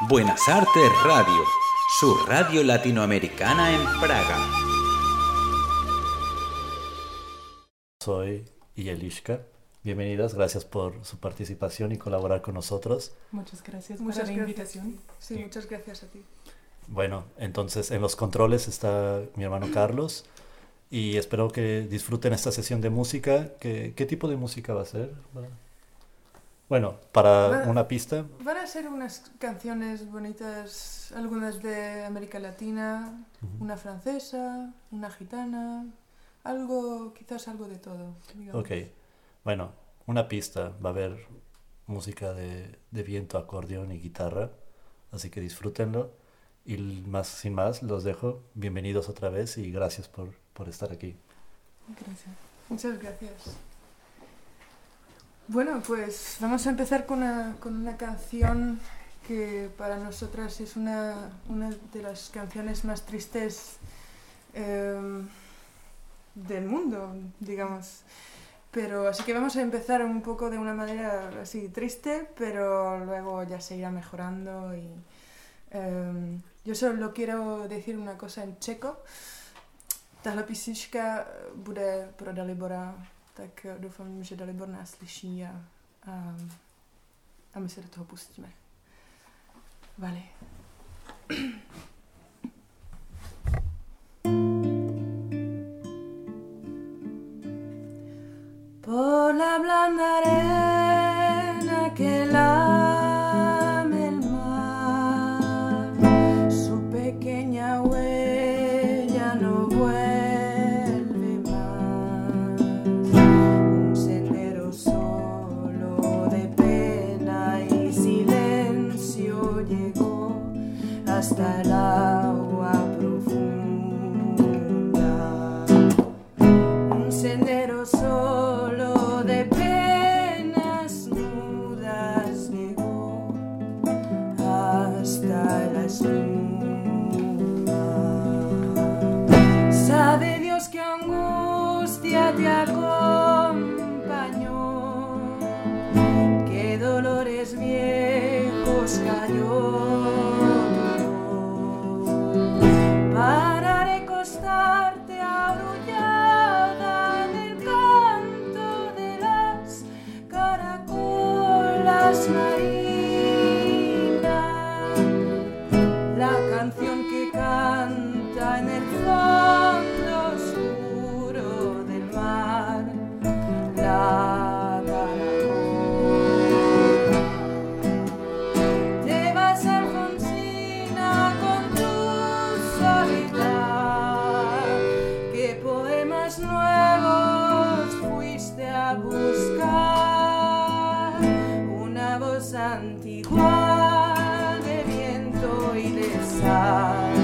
Buenas Artes Radio, su radio latinoamericana en Praga. Soy Yelishka. Bienvenidas, gracias por su participación y colaborar con nosotros. Muchas gracias Muchas por la gracias. invitación. Sí, muchas gracias a ti. Bueno, entonces en los controles está mi hermano Carlos y espero que disfruten esta sesión de música. ¿Qué, qué tipo de música va a ser? Bueno, para una pista, Van a ser unas canciones bonitas, algunas de América Latina, una francesa, una gitana, algo, quizás algo de todo. digamos. ok. Bueno, una pista, va a haber música de, de viento, acordeón y guitarra, así que disfrútenlo. Y más, sin más, los dejo. Bienvenidos otra vez y gracias por, por estar aquí. Gracias. Muchas gracias. Bueno, pues vamos a empezar con una, con una canción que para nosotras es una, una de las canciones más tristes em, del mundo, digamos. Pero así que vamos a empezar un poco de una manera así triste, pero luego ya se irá mejorando y em, yo solo quiero decir una cosa en checo. Tahle písnička bude pro Dalibora, tak doufám, že Dalibor nás slyší a, a, a my se do toho pustíme. Vale. Por la blanda arena antigua de viento y de sal.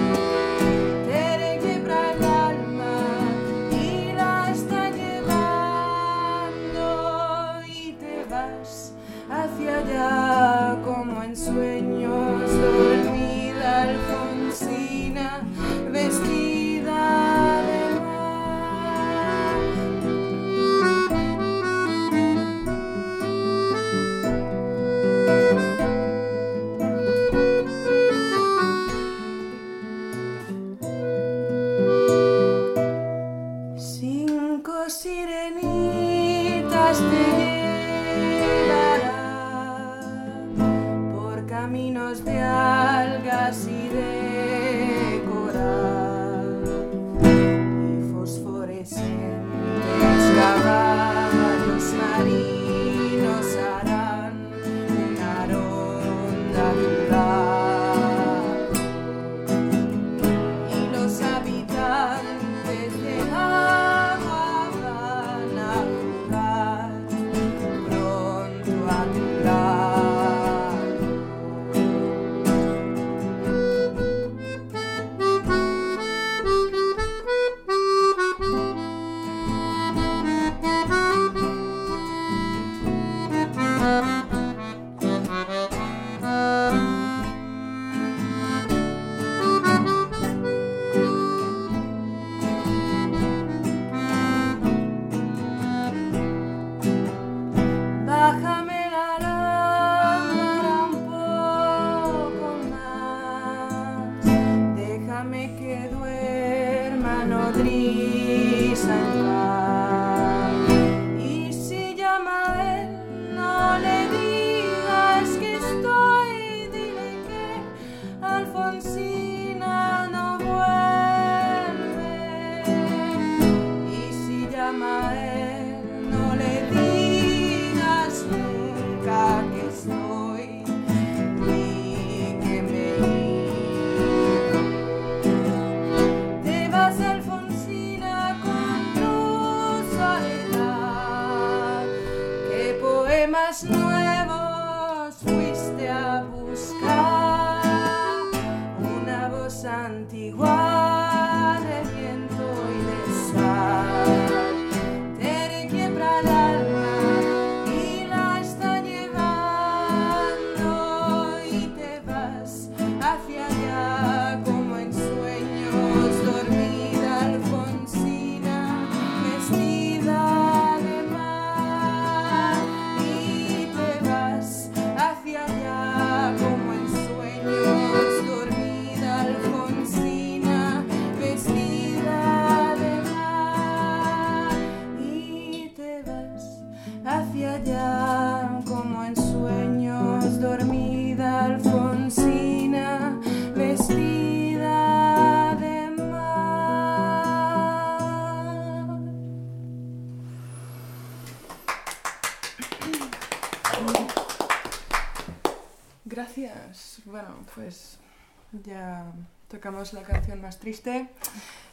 Ya tocamos la canción más triste.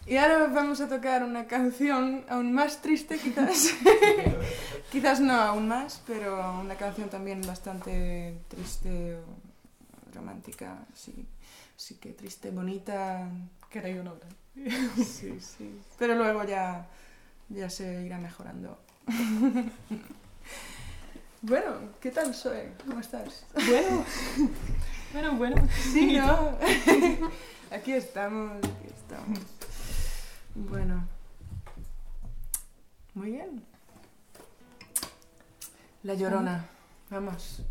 Y ahora vamos a tocar una canción aún más triste, quizás. quizás no aún más, pero una canción también bastante triste, romántica, sí. Así que triste, bonita. Que era una obra. sí, sí. Pero luego ya, ya se irá mejorando. bueno, ¿qué tal, Zoe? ¿Cómo estás? Bueno. Bueno, bueno. Sí, ¿no? aquí estamos, aquí estamos. Bueno. Muy bien. La llorona. Vamos.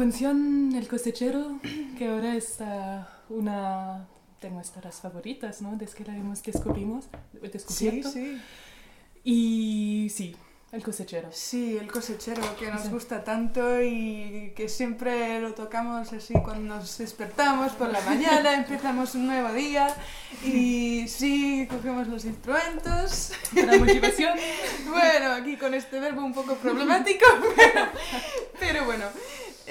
canción El cosechero, que ahora es uh, una de nuestras favoritas, ¿no? Desde que la hemos descubrimos, descubierto. Sí, sí. Y sí, el cosechero. Sí, el cosechero, que nos sí. gusta tanto y que siempre lo tocamos así cuando nos despertamos por la mañana, empezamos un nuevo día y sí, cogemos los instrumentos. La motivación. bueno, aquí con este verbo un poco problemático, pero, pero bueno.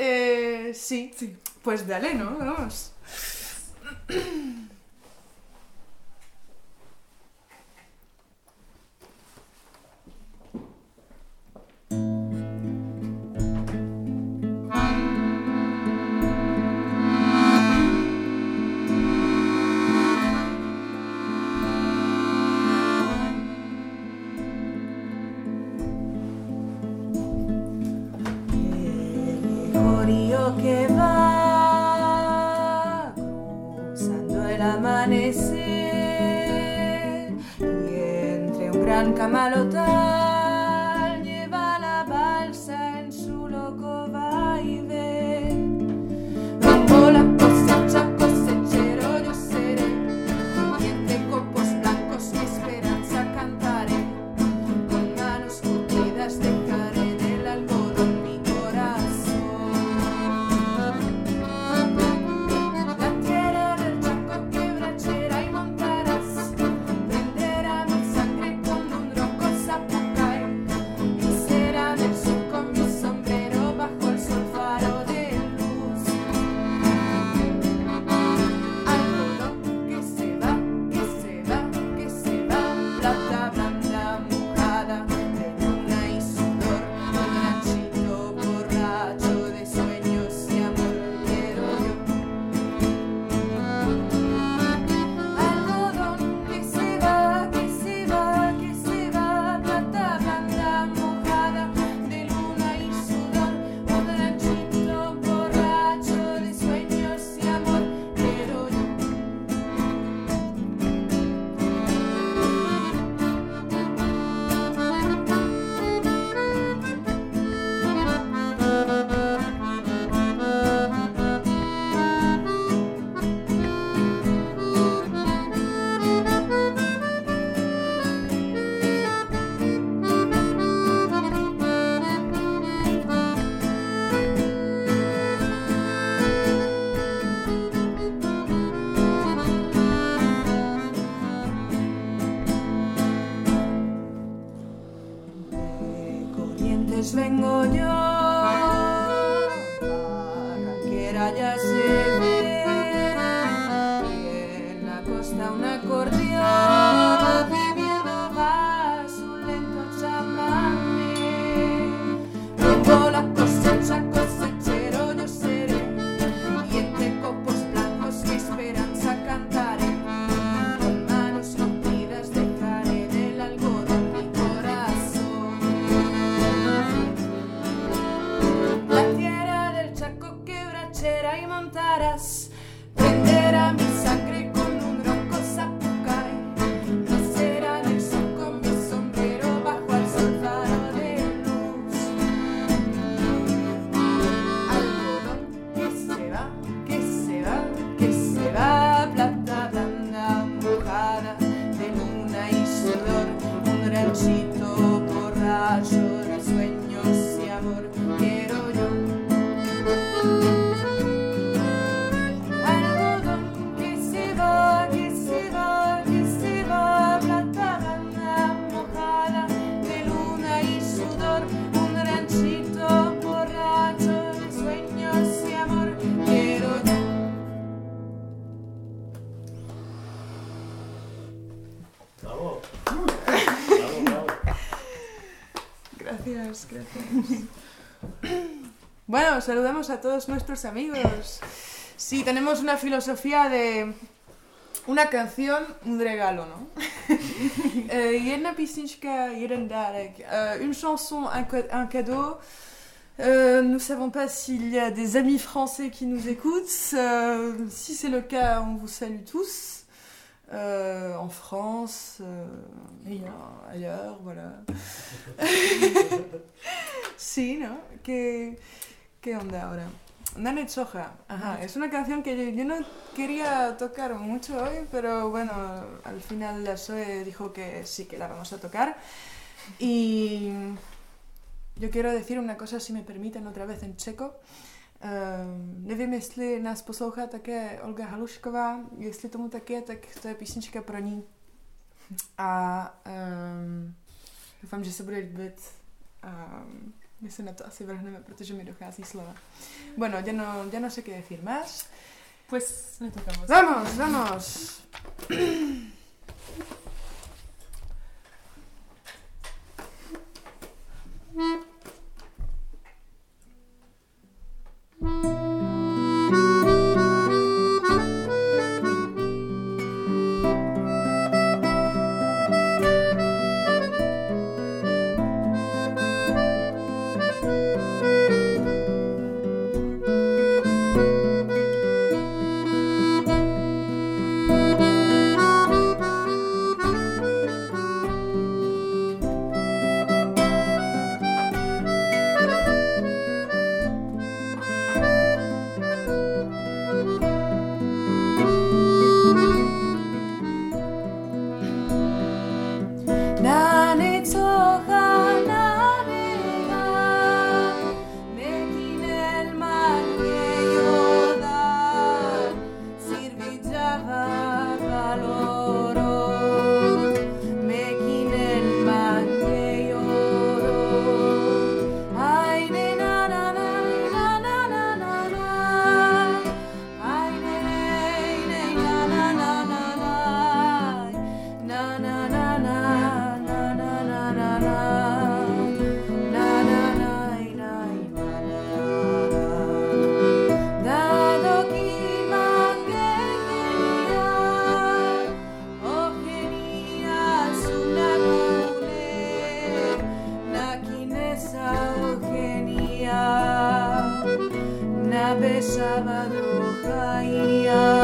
Eh, sí. sí. Pues dale, ¿no? Vamos. os saludamos a todos nuestros amigos. Sí, tenemos una filosofía de una canción, un regalo, ¿no? Eh, eh, une chanson, un, cadeau. Euh, nous ne savons pas s'il y a des amis français qui nous écoutent. Euh, si c'est le cas, on vous salue tous. Euh, en France, ailleurs. ailleurs. voilà. Si, non? Que... ¿Qué onda ahora? Nano Choja, ajá, es una canción que yo, yo, no quería tocar mucho hoy, pero bueno, al final la SOE dijo que sí que la vamos a tocar. Y yo quiero decir una cosa, si me permiten, otra vez en checo. Eh, um, nevím, jestli nás poslouchá také Olga Halušková, jestli tomu tak je, tak to je písnička pro ní. A um, doufám, že se bude líbit. Um, My se na to asi vrhneme, protože mi dochází slova. Bueno, ya no, ya no sé qué decir más. Pues me tocamos. Vamos, vamos. Raya.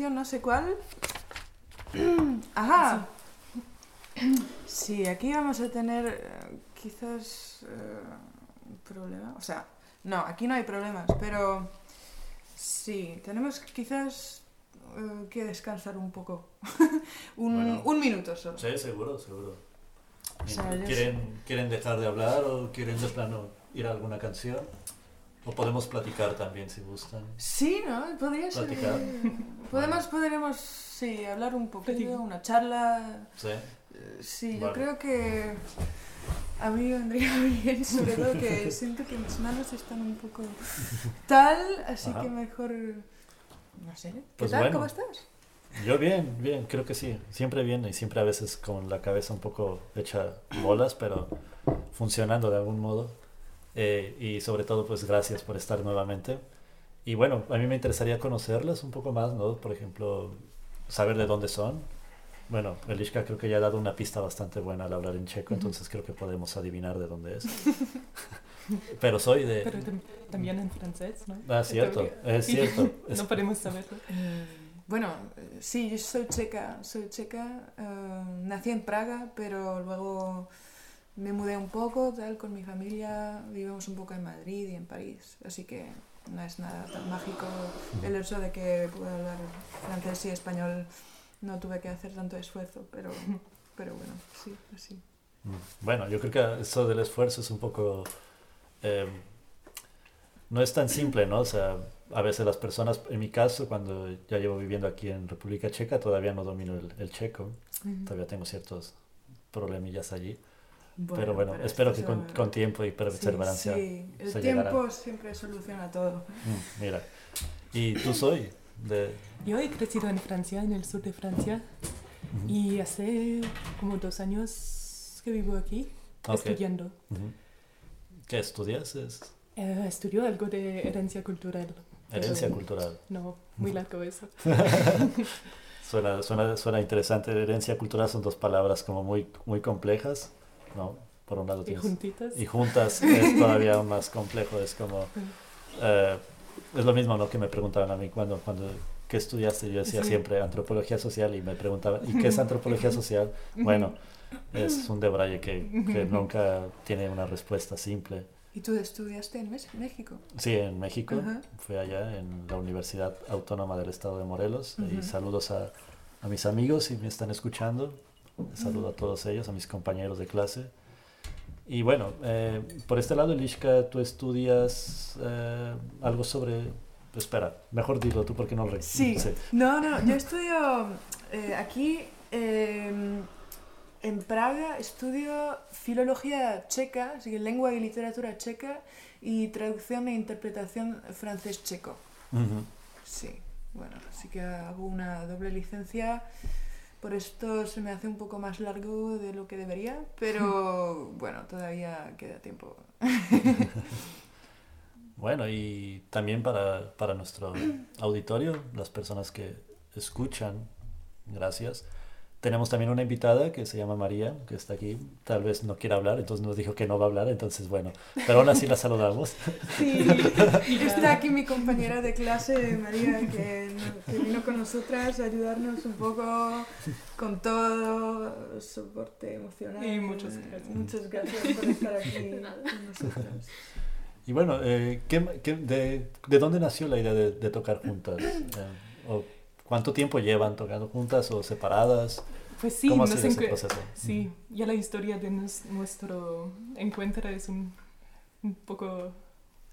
no sé cuál. Ajá. Sí, aquí vamos a tener eh, quizás uh, un problema. O sea, no, aquí no hay problemas, pero sí, tenemos quizás eh, que descansar un poco. un, un, minuto solo. Sí, seguro, seguro. ¿Quieren, ¿Quieren dejar de hablar o quieren de plano ir a alguna canción? O podemos platicar también si gustan. Sí, ¿no? Podría ser. Platicar. Podemos, podremos, sí, hablar un poquito, una charla. Sí. Eh, Sí, Vale. yo creo que a mí me vendría bien, sobre todo que siento que mis manos están un poco tal, así Ajá. que mejor, no sé, ¿qué Pues tal? bueno. ¿Cómo estás? Yo bien, bien, creo que sí. Siempre bien y siempre a veces con la cabeza un poco hecha bolas, pero funcionando de algún modo. Eh, y sobre todo, pues gracias por estar nuevamente. Y bueno, a mí me interesaría conocerlas un poco más, ¿no? Por ejemplo, saber de dónde son. Bueno, Eliska creo que ya ha dado una pista bastante buena al hablar en checo, entonces creo que podemos adivinar de dónde es. Pero soy de... Pero tam- también en francés, ¿no? Ah, cierto, es cierto. Es- No podemos saberlo. Bueno, eh, sí, yo soy checa, soy checa, eh, nací en Praga, pero luego me mudé un poco, tal, con mi familia, vivimos un poco en Madrid y en París, así que no es nada tan mágico el hecho de que pueda hablar francés y español, no tuve que hacer tanto esfuerzo, pero, pero bueno, sí, así. Mm, Bueno, yo creo que eso del esfuerzo es un poco... eh, no es tan simple, ¿no? O sea, a veces las personas, en mi caso, cuando ya llevo viviendo aquí en República Checa, todavía no domino el, el checo, todavía tengo ciertos problemillas allí. Pero bueno, espero que con, con tiempo y perseverancia Sí, el se tiempo llegará. siempre soluciona todo. Mm, mira, y tú soy de... Yo he crecido en Francia, en el sur de Francia, Ujú, y hace como dos años que vivo aquí, Ok. estudiando. ujú. ¿Qué estudias? Es Eh, estudio algo de herencia cultural. herencia Pero cultural. No, muy largo eso. Suena, suena, suena interesante. Herencia cultural son dos palabras como muy, muy complejas, ¿no? Por un lado Y tienes... juntitas. Y juntas es todavía aún más complejo. Es como... eh, es lo mismo, ¿no? Que me preguntaban a mí cuando... cuando ¿Qué estudiaste? Yo decía Sí. siempre antropología social y me preguntaban, ¿y qué es antropología social? Bueno, es un debraye que, que nunca tiene una respuesta simple. ¿Y tú estudiaste en México? Sí, en México, fue allá en la Universidad Autónoma del Estado de Morelos. Y saludos a, a mis amigos si me están escuchando. Saludo a todos ellos, a mis compañeros de clase. Y bueno, eh, por este lado, Lishka, tú estudias eh, algo sobre... Espera, mejor dilo tú porque no lo Sí. No, no, yo estudio eh, aquí en Praga, estudio filología checa, así que lengua y literatura checa y traducción e interpretación francés-checo. Sí, bueno, así que hago una doble licencia. Por esto se me hace un poco más largo de lo que debería, pero bueno, todavía queda tiempo. Bueno, y también para, para nuestro auditorio, las personas que escuchan, gracias. Tenemos también una invitada que se llama María, que está aquí. Tal vez no quiera hablar, entonces nos dijo que no va a hablar, entonces bueno. Pero aún así la saludamos. Sí, está aquí mi compañera de clase, María, que, que vino con nosotras a ayudarnos un poco con todo, soporte emocional. Y muchas gracias. Muchas gracias por estar aquí con nosotras. Y bueno, eh, ¿qué- qué- de, de dónde nació la idea de, de tocar juntas? Eh, ¿Cuánto tiempo llevan tocando juntas o separadas? Pues sí, ¿Cómo ha nos sido ese proceso? Sí, ya la historia de nos- nuestro encuentro es un, un poco...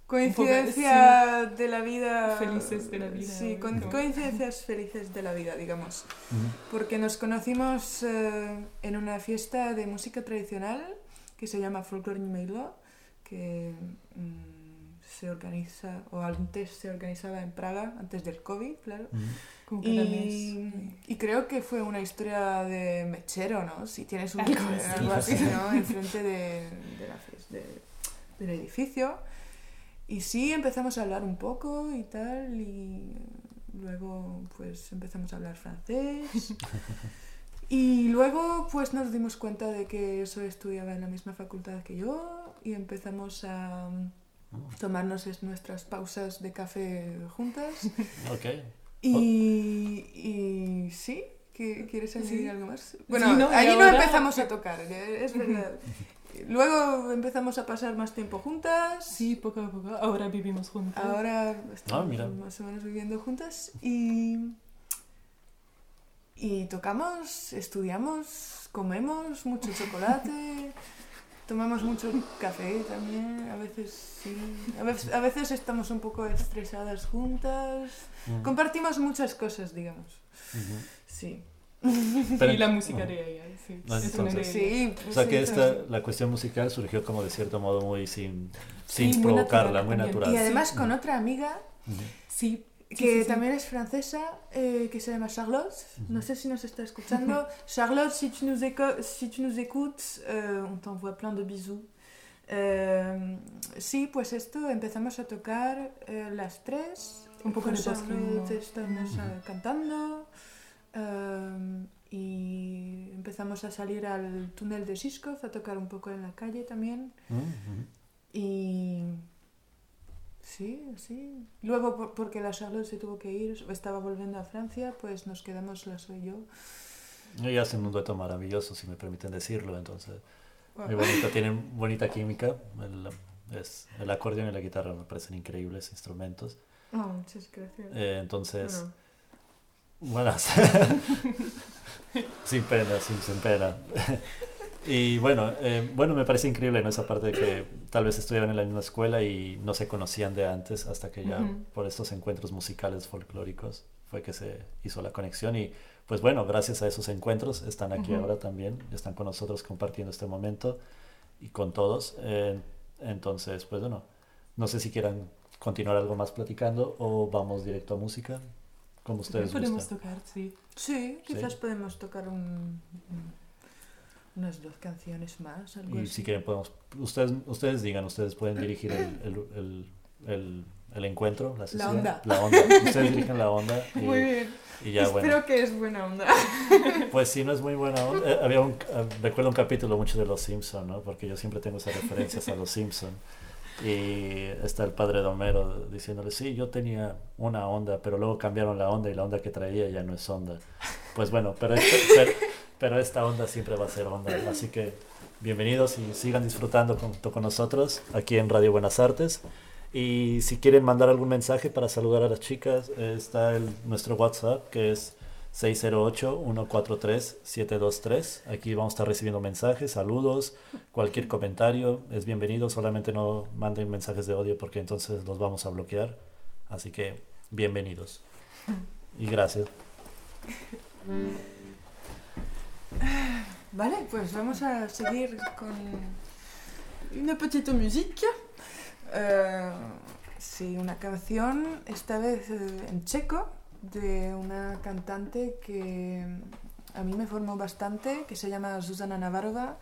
Coincidencia de la vida. Felices de la vida, Sí, con- como- coincidencias felices de la vida, digamos. Porque nos conocimos eh, en una fiesta de música tradicional que se llama Folklore Meilo, que mm, se organiza, o antes se organizaba en Praga, antes del COVID, claro. Como cada mes. Y, y creo que fue una historia de mechero, ¿no? Si tienes un Algo mechero, así. algo así, ¿no? Enfrente de, de la de- del edificio. Y sí, empezamos a hablar un poco y tal, y luego pues empezamos a hablar francés. Y luego pues nos dimos cuenta de que eso estudiaba en la misma facultad que yo y empezamos a mm, tomarnos es- nuestras pausas de café juntas. Ok. Y, y sí, ¿Qui- ¿Quieres añadir Sí. algo más? Bueno, Sí, no, allí no empezamos a tocar, eh, es verdad. Luego empezamos a pasar más tiempo juntas. Sí, poco a poco. Ahora vivimos juntos. Ahora estamos Ah, mira. más o menos viviendo juntas y, y tocamos, estudiamos, comemos mucho chocolate, tomamos mucho café también, a veces sí, a veces, a veces estamos un poco estresadas juntas, Mm. compartimos muchas cosas, digamos, sí. Pero- y la música de ella, sí. Ah, entonces-. Sí, O sea sí, que sí. esta, la cuestión musical surgió como de cierto modo muy sin, sin muy provocarla, natural muy natural. Y además Sí. con otra amiga sí, que sí, sí. también es francesa, eh, que se llama Charlotte. No sé si nos está escuchando. Charlotte, si tu nous, éco- si tu nous écoutes, euh, on t'envoie plein de bisous. Eh, sí, pues esto, empezamos a tocar eh, las tres. Un poco de Charlotte estamos eh, cantando. eh, y empezamos a salir al túnel de Shishkov a tocar un poco en la calle también. Ujú. Y sí, sí. Luego, por- porque la Charlotte se tuvo que ir, estaba volviendo a Francia, pues nos quedamos la soy yo. Y hacen un dueto maravilloso, si me permiten decirlo, entonces muy Bueno, bonito, tienen bonita química, el, es, el acordeón y la guitarra me parecen increíbles instrumentos, oh, muchas gracias. Eh, entonces, Bueno, bueno, sin pena, sin, sin pena. Y bueno, eh, bueno, me parece increíble ¿no? esa parte de que tal vez estuvieran en la misma escuela y no se conocían de antes hasta que ya Ujú. por estos encuentros musicales folclóricos fue que se hizo la conexión y pues bueno, gracias a esos encuentros están aquí Ujú. ahora también, están con nosotros compartiendo este momento y con todos. Eh, entonces, pues bueno, no sé si quieran continuar algo más platicando o vamos directo a música, como ustedes Podemos tocar, sí. sí, Sí. quizás podemos tocar un, un- unas dos canciones más, algo Y así. si quieren podemos, ustedes, ustedes digan, ustedes pueden dirigir el, el, el, el, el encuentro, la sesión. onda. La onda. Ustedes dirigen la onda y, Muy bien. y ya Espero bueno. que es buena onda. Pues sí, no es muy buena onda. Eh, había un, eh, recuerdo un capítulo mucho de Los Simpson, ¿no? Porque yo siempre tengo esas referencias a Los Simpson. Y está el padre de Homero diciéndole, sí, yo tenía una onda, pero luego cambiaron la onda y la onda que traía ya no es onda. Pues bueno, pero, este- pero, pero esta onda siempre va a ser onda. Así que bienvenidos y sigan disfrutando junto con nosotros aquí en Radio Buenas Artes. Y si quieren mandar algún mensaje para saludar a las chicas, está el, nuestro WhatsApp que es 608-143-723. Aquí vamos a estar recibiendo mensajes, saludos, cualquier comentario es bienvenido. Solamente no manden mensajes de odio porque entonces los vamos a bloquear. Así que bienvenidos. Y gracias. Vale, pues vamos a seguir con una petite musique. Eh, sí, una canción, esta vez eh, en checo, de una cantante que a mí me formó bastante, que se llama Susana Navarova.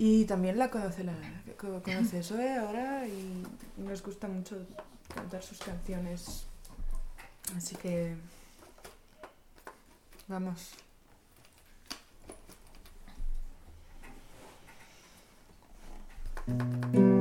Y también la conoce, la, co- conoce Zoe ahora y nos gusta mucho cantar sus canciones. Así que vamos. Música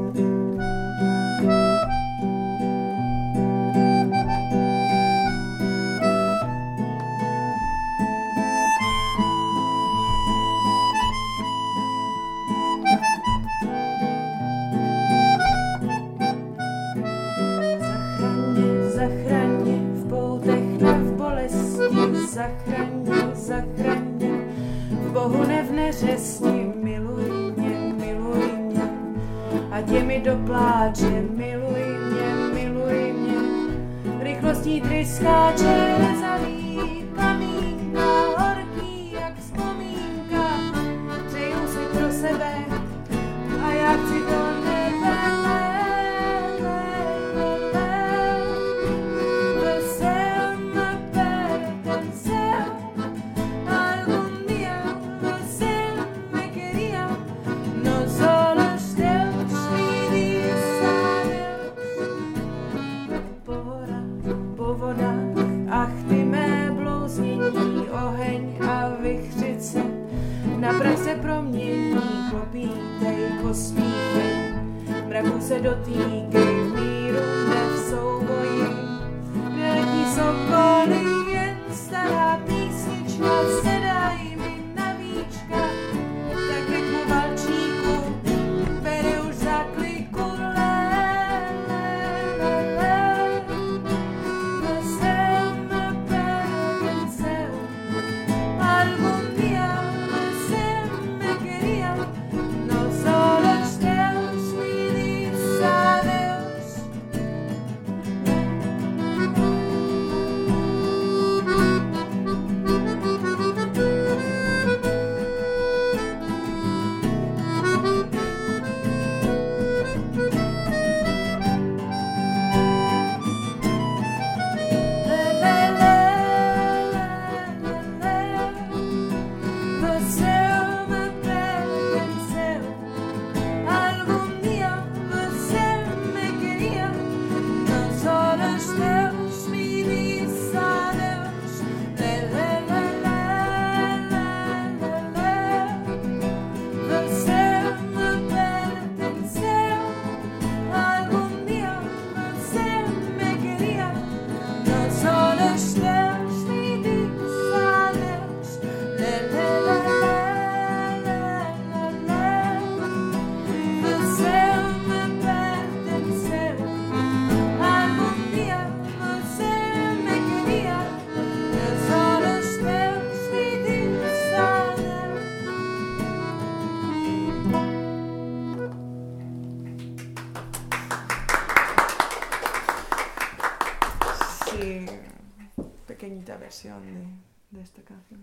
versión de, de esta canción.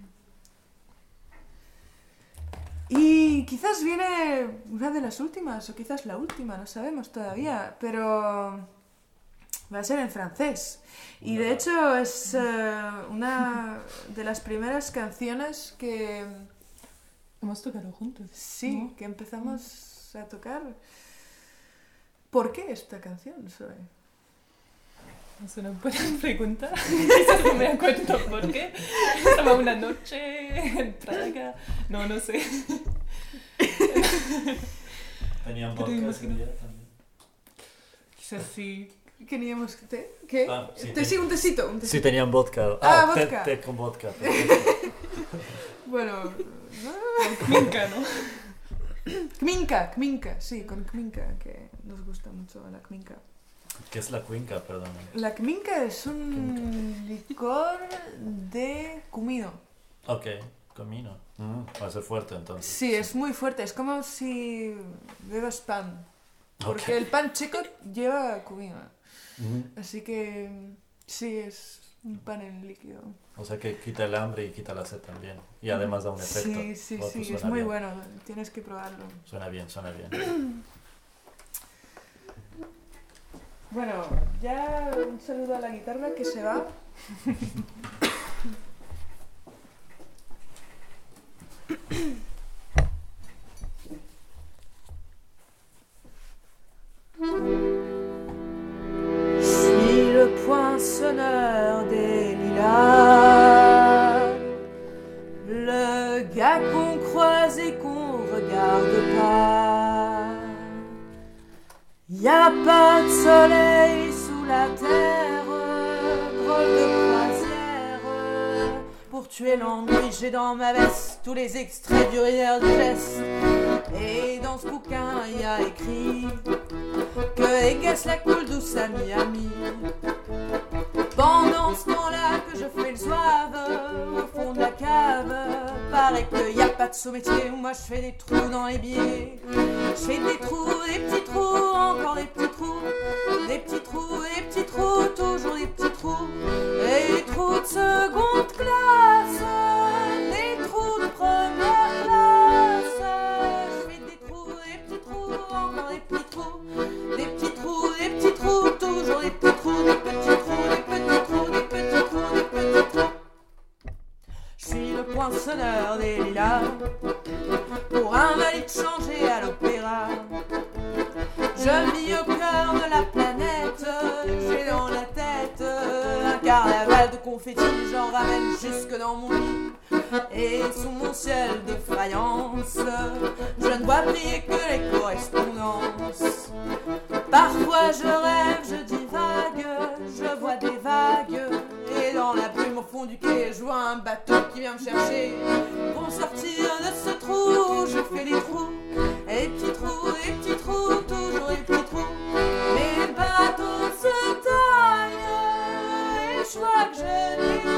Y quizás viene una de las últimas, o quizás la última, no sabemos todavía, pero va a ser en francés. Y de hecho es eh, una de las primeras canciones que Hemos tocado juntos. sí, ¿no? que empezamos a tocar. ¿Por qué esta canción, Zoe? Es una buena pregunta. Quizás no me acuerdo por qué. Estaba una noche en Praga. No, no sé. Tenían ese imagino- día también. Quizás sí. ¿Queríamos té? ¿Qué? Ah, sí, Te té. sigo un tecito. un Sí, tecito. tenían vodka. Ah, té- vodka. Té, con vodka. Bueno, Minka, ¿no? Kminka, Kminka, sí, con Kminka, que nos gusta mucho la Kminka. ¿Qué es la cuenca, perdón? La Kminka es un licor de cumino. Ok, comino. Mm, va a ser fuerte entonces. Sí, es muy fuerte, es como si bebas pan. Porque Ok. el pan chico lleva cumino. Mm, Así que sí, es un pan en líquido. O sea que quita el hambre y quita la sed también. Y además da un efecto. Sí, sí, Oh, pues sí, es muy bien. bueno, tienes que probarlo. Suena bien, suena bien. Bueno, ya un saludo a la guitarra que se va. Suis le poinçonneur des lilas, Y a pas de soleil sous la terre, drôle de croisière. Pour tuer l'ennui, j'ai dans ma veste tous les extraits du Rivière du geste. Et dans ce bouquin, y a écrit que Égasse la coule douce à Miami. Pendant ce temps-là que je fais le soave au fond de la cave, paraît qu'il y a pas de sous-métier. Moi je fais des trous dans les billets. Je fais des trous, des petits trous, encore des petits trous, des petits trous, des petits trous, toujours des petits trous, et des trous de seconde lilas pour un valide changé à l'opéra. Je vis au cœur de la planète, j'ai dans la tête un carnaval de confettis, j'en ramène jusque dans mon lit. Et sous mon ciel de faïence, je ne vois briller que les correspondances. Parfois je rêve, je divague, je vois des vagues. Et dans la brume au fond du quai, je vois un bateau qui vient me chercher. Pour sortir de ce trou, je fais des trous. Et petits trous, des petits trous, toujours des petits trous. Mais le bateau se taille. Et je vois que je déraille.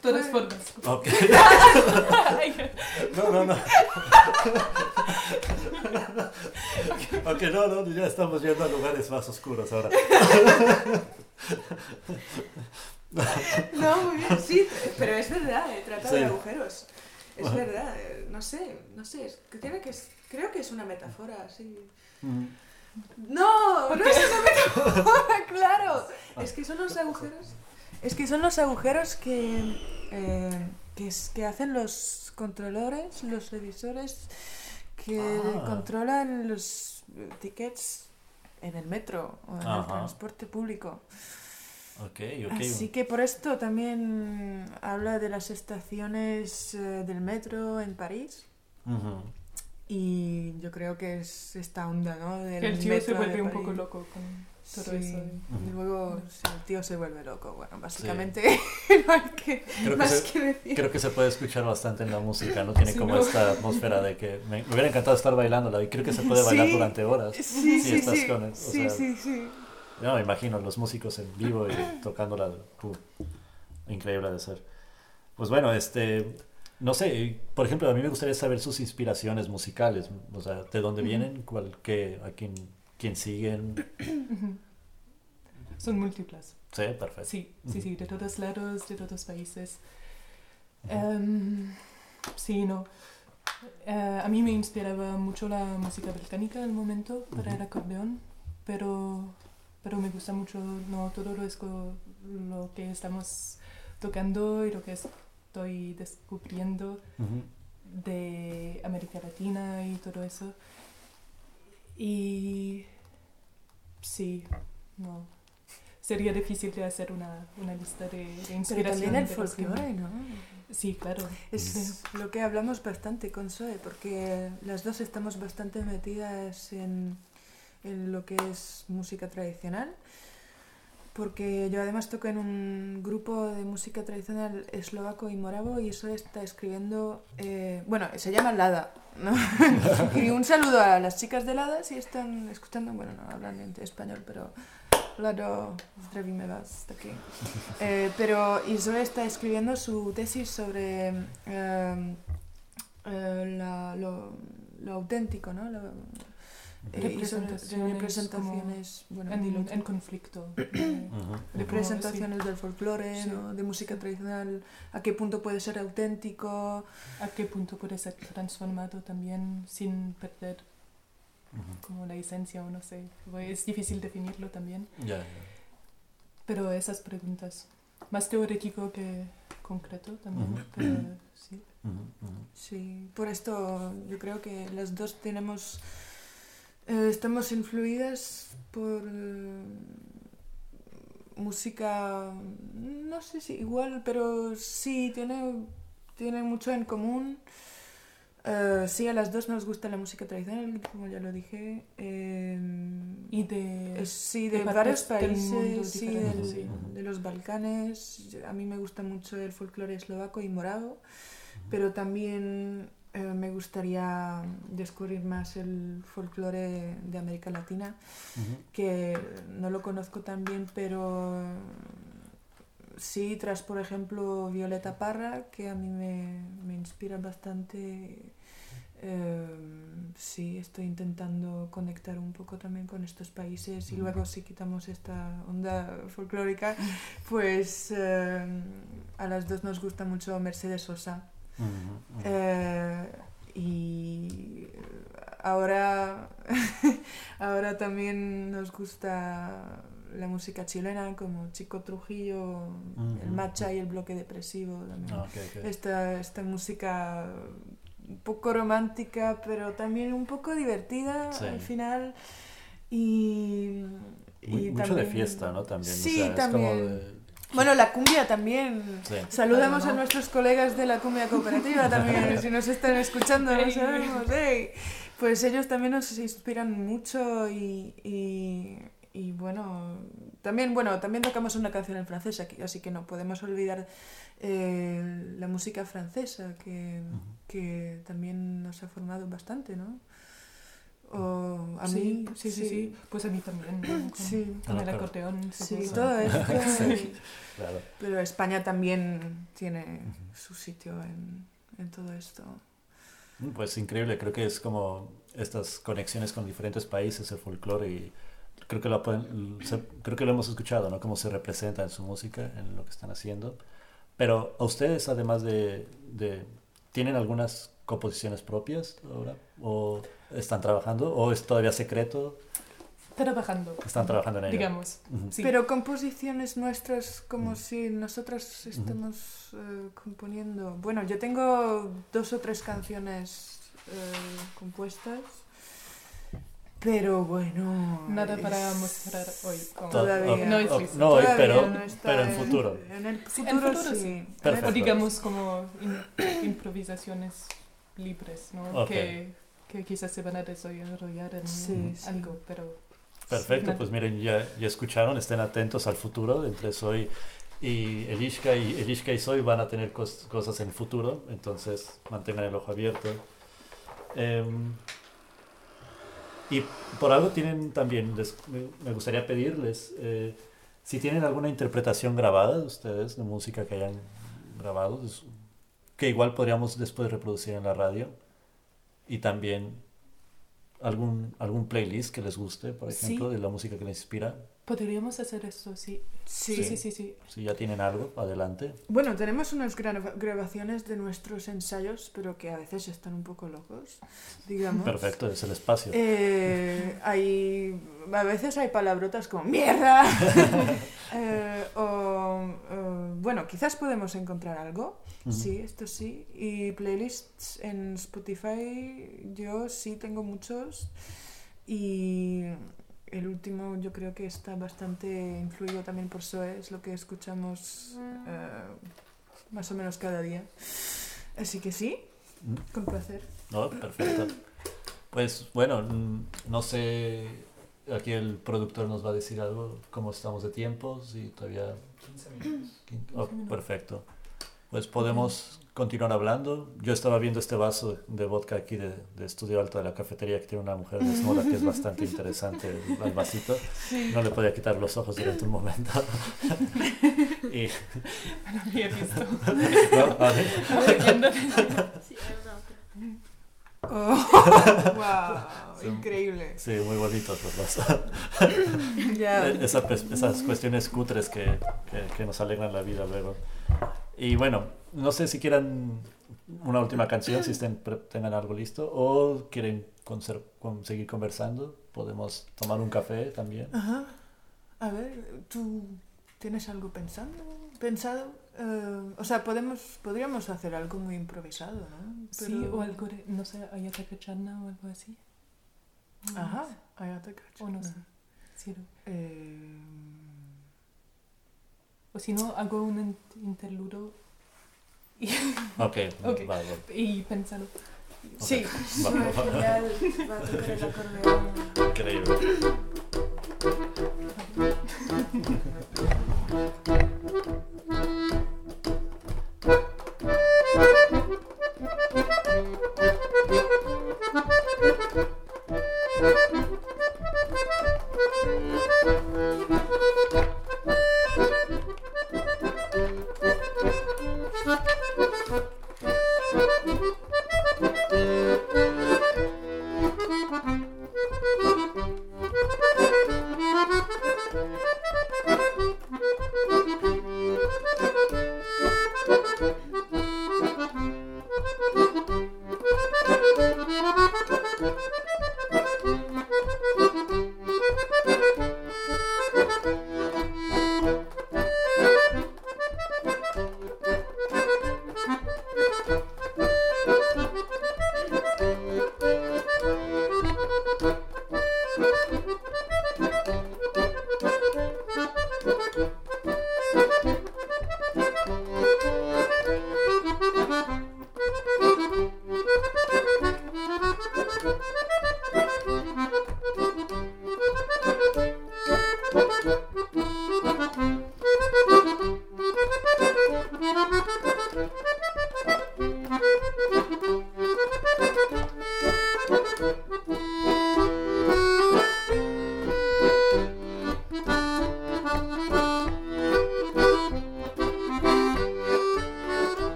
Todas Bueno. formas. Ok. No, no, no. ok, no, no, ya estamos yendo a lugares más oscuros ahora. No, muy bien, sí, pero es verdad, eh, trata de agujeros. Es verdad, eh, no sé, no sé, es que tiene que es- creo que es una metáfora, sí. Mm. No, no es una metáfora, claro. Es que son los agujeros. Es que son los agujeros que, eh, que, es- que hacen los controladores, los revisores que Ah. controlan los tickets en el metro o en el transporte público. Ok, ok. Así que por esto también habla de las estaciones eh, del metro en París. Y yo creo que es esta onda, ¿no? Del el tío se vuelve un poco loco con todo Sí, eso. Y luego sí, el tío se vuelve loco. Bueno, básicamente no hay que, Creo que más se- que decir. Creo que se puede escuchar bastante en la música, ¿no? Tiene Sí, como ¿no? esta atmósfera de que me, me hubiera encantado estar bailándola y creo que se puede bailar Sí. durante horas. Sí, si sí, estás sí. con él, o sí, sea, sí, sí. No, me imagino los músicos en vivo y tocándola. pu, increíble de ser. Pues bueno, este. No sé, por ejemplo, a mí me gustaría saber sus inspiraciones musicales. O sea, ¿de dónde vienen? ¿Cuál, qué, ¿A quién, quién siguen? Son múltiples. Sí, perfecto. Sí, sí, sí, de todos lados, de todos países. Em, sí, no. Eh, a mí me inspiraba mucho la música británica al momento para el acordeón, pero, pero me gusta mucho no todo lo, esco- lo que estamos tocando y lo que estoy descubriendo de América Latina y todo eso. Y sí, no. Sería difícil de hacer una, una lista de, de Pero inspiración. también el folclore, ¿no? Sí, claro. Es lo que hablamos bastante con Zoe, porque las dos estamos bastante metidas en, en lo que es música tradicional. Porque yo además toco en un grupo de música tradicional eslovaco y moravo y eso está escribiendo, eh, bueno, se llama Lada, ¿no? y un saludo a las chicas de Lada si están escuchando, bueno, no hablan en español, pero Lado, zdravíme vás taky. Eh, pero Isra está escribiendo su tesis sobre eh, eh, la- lo, lo auténtico, ¿no? Lo, Representaciones representaciones, bueno, En, en conflicto. eh, representaciones del folclore, Sí. ¿no? de música tradicional, a qué punto puede ser auténtico. a qué punto puede ser transformado también sin perder como la esencia o no sé. Es difícil definirlo también. Ya, ya. Pero esas preguntas, más teórico que concreto también. Pero sí. Sí, por esto yo creo que las dos tenemos, eh, estamos influidas por eh, música, no sé si igual, pero sí, tiene, tiene mucho en común. Eh, sí, a las dos nos gusta la música tradicional, como ya lo dije. eh, Y de... es- sí, de varios países, sí, diferentes, del- sí. de los Balcanes. A mí me gusta mucho el folclore eslovaco y morado, pero también eh, me gustaría descubrir más el folclore de América Latina, que no lo conozco tan bien, pero sí, tras por ejemplo Violeta Parra, que a mí me, me inspira bastante. eh, sí, estoy intentando conectar un poco también con estos países y luego si quitamos esta onda folclórica, pues eh, a las dos nos gusta mucho Mercedes Sosa. Eh, y ahora, ahora también nos gusta la música chilena como Chico Trujillo, el. Macha y el Bloque Depresivo también. Ah. Esta, esta música un poco romántica, pero también un poco divertida Sí. al final. Y, y mucho de también- fiesta, ¿no? También. o Sí, es también. como de- Bueno, la cumbia también. Sí. Saludamos Claro, a nuestros colegas de la cumbia cooperativa también, si nos están escuchando, no sabemos, ey. Pues ellos también nos inspiran mucho y, y, y bueno, también, bueno, también tocamos una canción en francés, aquí, así que no podemos olvidar eh, la música francesa, que, que también nos ha formado bastante, ¿no? O a sí, mí, sí, sí, sí, Pues a mí también. ¿no? Con, Sí. con el claro. acordeón. Sí, todo. Claro. Pero España también tiene su sitio en, en todo esto. Pues increíble, creo que es como estas conexiones con diferentes países, el folclore y creo que lo, pueden- se- creo que lo hemos escuchado, ¿no? Cómo se representa en su música, en lo que están haciendo. Pero a ustedes, además de, de- ¿tienen algunas composiciones propias ahora? ¿O están trabajando? ¿O es todavía secreto? Trabajando. Están trabajando en ello. Digamos. Sí. Pero composiciones nuestras como si nosotras estamos eh, componiendo. Bueno, yo tengo dos o tres canciones eh, compuestas, pero bueno. Nada es- para mostrar hoy. como- Todavía. No es listo. no hoy, pero, no pero en futuro. En el en futuro, sí. sí. En el Perfecto. O digamos como in- improvisaciones libres, ¿no? Ok. Que, que quizás se van a desarrollar en Sí, sí. algo, pero... Perfecto, Sí, pues miren, ya, ya escucharon, estén atentos al futuro entre Soy y Elishka y Elishka y Soy van a tener cos- cosas en el futuro, entonces mantengan el ojo abierto. Em, y por algo tienen también, les- me gustaría pedirles, eh, si tienen alguna interpretación grabada de ustedes de música que hayan grabado, que igual podríamos después reproducir en la radio, y también algún, algún playlist que les guste, por Sí. ejemplo, de la música que les inspira. Podríamos hacer esto, sí. Sí. Sí, sí, sí, sí. Si ya tienen algo, adelante. Bueno, tenemos unas grava- grabaciones de nuestros ensayos, pero que a veces están un poco locos, digamos. Perfecto, es el espacio. Eh, hay, a veces hay palabrotas como mierda. Eh, o, bueno, quizás podemos encontrar algo. Sí, esto sí. Y playlists en Spotify, yo sí tengo muchos. Y el último yo creo que está bastante influido también por Zoe, es lo que escuchamos eh, más o menos cada día. Así que sí, con placer. No, perfecto. Pues bueno, mm, no sé, aquí el productor nos va a decir algo, cómo estamos de tiempo, si todavía... 15 minutos. Oh, 15 minutos. perfecto. Pues podemos continuar hablando. Yo estaba viendo este vaso de vodka aquí de, de Estudio Alto de la cafetería que tiene una mujer desnuda que es bastante interesante el, el vasito. No le podía quitar los ojos durante un momento. y, No había visto. no, a ver. Sí, hay una otra. Oh, wow, increíble. Sí, muy bonitos los. Esa- pues, esas cuestiones cutres que, que, que nos alegran la vida luego. Y bueno, no sé si quieran una última canción, si estén, tengan algo listo, o quieren con- seguir conversando. Podemos tomar un café también. Ajá. A ver, ¿tú tienes algo pensando? ¿Pensado? Eh, o sea, podemos, podríamos hacer algo muy improvisado, ¿no? Sí, Pero- o algo de, no sé, Ayataka o algo así. No Ajá, sé. Ayataka O no sé. Sí, no. Eh, O si no, hago un in- interludo y, Ok, Ok. va, va. y pensalo. Sí, Va, va, va. Va a tocar el acordeón. Increíble.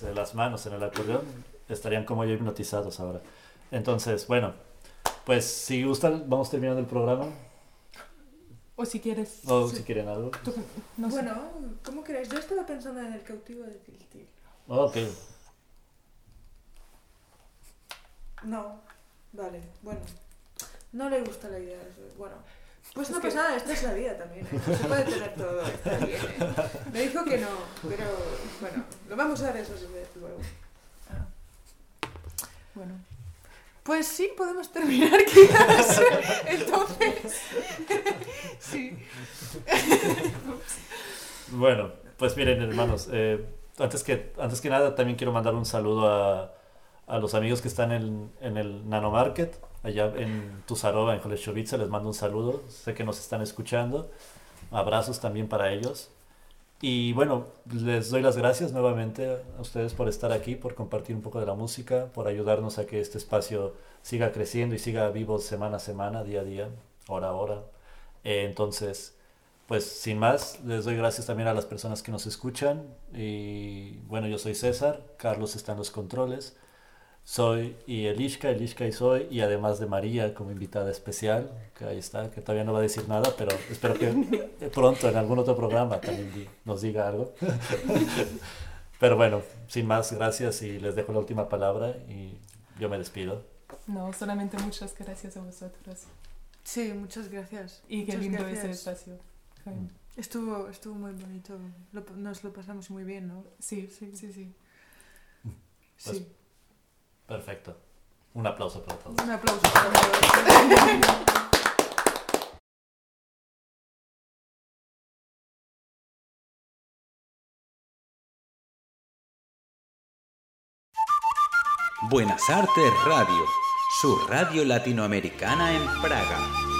dedos, de las manos en el acordeón, estarían como yo hipnotizados ahora. Entonces, bueno, pues si gustan, vamos terminando el programa. O si quieres... O si quieren algo. tú- no sé. Bueno, ¿cómo queréis? Yo estaba pensando en el cautivo de Tiltil. Ok. No, vale, bueno. No le gusta la idea. eso- Bueno, pues Es no pasa nada, esta es la vida también. ¿eh? Se puede tener todo, está bien. ¿eh? Me dijo que no, pero bueno, lo vamos a resolver luego. Bueno. Pues sí, podemos terminar quizás. Entonces, sí. Bueno, pues miren, hermanos, eh, antes, que, antes que nada también quiero mandar un saludo a, a los amigos que están en, en el Nano Market, allá en Tuzarova, en Holeshovice, les mando un saludo, sé que nos están escuchando, abrazos también para ellos. Y bueno, les doy las gracias nuevamente a ustedes por estar aquí, por compartir un poco de la música, por ayudarnos a que este espacio siga creciendo y siga vivo semana a semana, día a día, hora a hora. Eh, entonces, pues sin más, les doy gracias también a las personas que nos escuchan. Y bueno, yo soy César, Carlos está en los controles. Soy y Elishka, Elishka y soy, y además de María como invitada especial, que ahí está, que todavía no va a decir nada, pero espero que pronto en algún otro programa también nos diga algo. Pero bueno, sin más, gracias y les dejo la última palabra y yo me despido. No, solamente muchas gracias a vosotros. Sí, muchas gracias. Y qué Muchas lindo gracias. ese espacio. Fue- Estuvo, estuvo muy bonito. Lo- nos lo pasamos muy bien, ¿no? Sí, sí, sí, sí. Pues- Sí. Perfecto. Un aplauso para todos. Un aplauso para todos. Buenas Artes Radio, su radio latinoamericana en Praga.